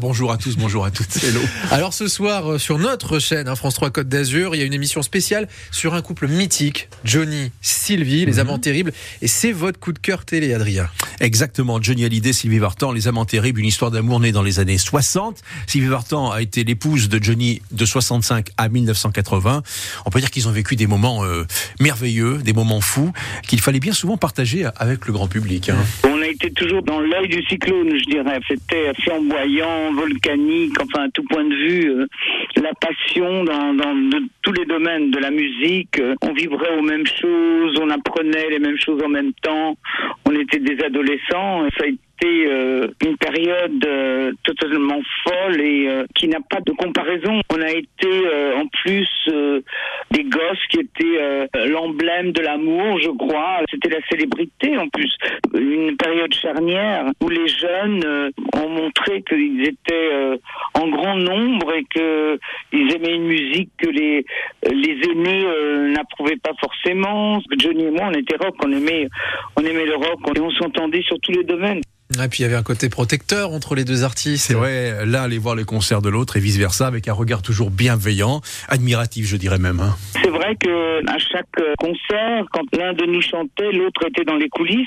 Bonjour à tous, bonjour à toutes. Hello. Alors ce soir euh, sur notre chaîne hein, France 3 Côte d'Azur, il y a une émission spéciale sur un couple mythique, Johnny, Sylvie, les amants terribles. Et c'est votre coup de cœur télé, Adrien. Exactement, Johnny Hallyday, Sylvie Vartan, Les Amants Terribles, une histoire d'amour née dans les années 60. Sylvie Vartan a été l'épouse de Johnny de 65 à 1980. On peut dire qu'ils ont vécu des moments euh, merveilleux, des moments fous, qu'il fallait bien souvent partager avec le grand public. hein. On a été toujours dans l'œil du cyclone, je dirais. C'était flamboyant, volcanique, enfin à tout point de vue. euh, la passion dans, dans tous les domaines de la musique. euh, on vibrait aux mêmes choses, on apprenait les mêmes choses en même temps. On était des adolescents. Ça a été euh, une période euh, totalement folle et euh, qui n'a pas de comparaison. On a été euh, en plus euh, des gosses qui étaient euh, l'emblème de l'amour, je crois. C'était la célébrité en plus. Une période charnière où les jeunes ont montré qu'ils étaient en grand nombre et qu'ils aimaient une musique que les, les aînés euh, n'approuvaient pas forcément. Johnny et moi, on était rock, on aimait, on aimait le rock et on s'entendait sur tous les domaines. Et puis il y avait un côté protecteur entre les deux artistes. C'est vrai, l'un aller voir les concerts de l'autre et vice versa, avec un regard toujours bienveillant, admiratif, je dirais même. hein. C'est vrai que à chaque euh, concert, quand l'un de nous chantait, l'autre était dans les coulisses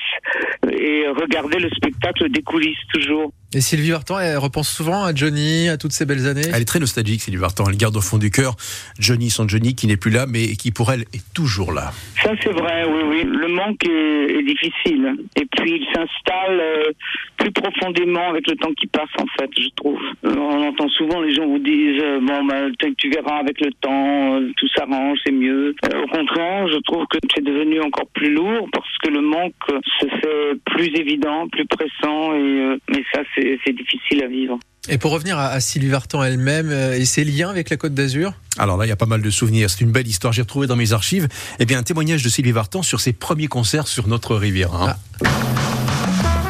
et regardait le spectacle des coulisses toujours. Et Sylvie Vartan, elle repense souvent à Johnny, à toutes ces belles années. Elle est très nostalgique, Sylvie Vartan. Elle garde au fond du cœur Johnny, son Johnny, qui n'est plus là, mais qui pour elle est toujours là. Ça c'est vrai, oui, oui. Le manque est, est difficile. Et puis il s'installe euh, plus profondément avec le temps qui passe, en fait, je trouve. Euh, on entend souvent les gens vous disent euh, bon, bah, tu- tu verras avec le temps, euh, tout s'arrange, c'est mieux. Euh, au contraire, je trouve que c'est devenu encore plus lourd parce que le manque se fait plus évident, plus pressant, et euh, mais ça c'est c'est difficile à vivre. Et pour revenir à, à Sylvie Vartan elle-même euh, et ses liens avec la Côte d'Azur? Alors là, il y a pas mal de souvenirs. C'est une belle histoire. J'ai retrouvé dans mes archives eh bien, un témoignage de Sylvie Vartan sur ses premiers concerts sur notre rivière. hein.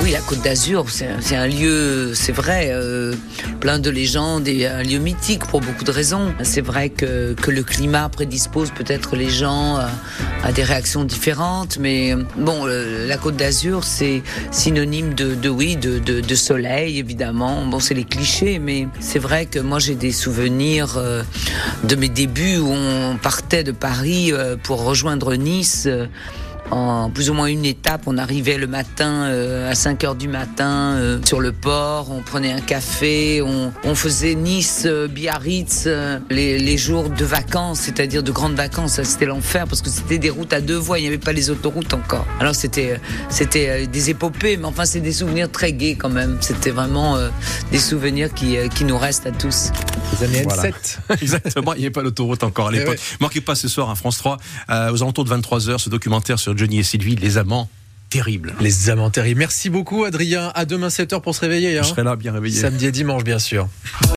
Oui, la Côte d'Azur, c'est c'est un lieu, c'est vrai, euh, plein de légendes et un lieu mythique pour beaucoup de raisons. C'est vrai que, que le climat prédispose peut-être les gens à, à des réactions différentes, mais euh, bon, la Côte d'Azur, c'est synonyme de, de oui, de, de, de soleil, évidemment. Bon, c'est les clichés, mais c'est vrai que moi j'ai des souvenirs euh, de mes débuts où on partait de Paris euh, pour rejoindre Nice. En plus ou moins une étape. On arrivait le matin euh, à 5 heures du matin euh, sur le port, on prenait un café, on, on faisait Nice, euh, Biarritz, euh, les, les jours de vacances, c'est-à-dire de grandes vacances. C'était l'enfer parce que c'était des routes à deux voies, il n'y avait pas les autoroutes encore. Alors c'était c'était des épopées, mais enfin c'est des souvenirs très gais quand même. C'était vraiment euh, des souvenirs qui, euh, qui nous restent à tous. Les années Voilà. N7. Exactement, il n'y avait pas l'autoroute encore à Eh l'époque. ouais. Manquez pas ce soir, à France 3, euh, aux alentours de 23h, ce documentaire sur Johnny et Sylvie, Les Amants Terribles. Les amants terribles. Merci beaucoup Adrien. À demain 7h pour se réveiller. hein. Je serai là, bien réveillé. Samedi et dimanche bien sûr.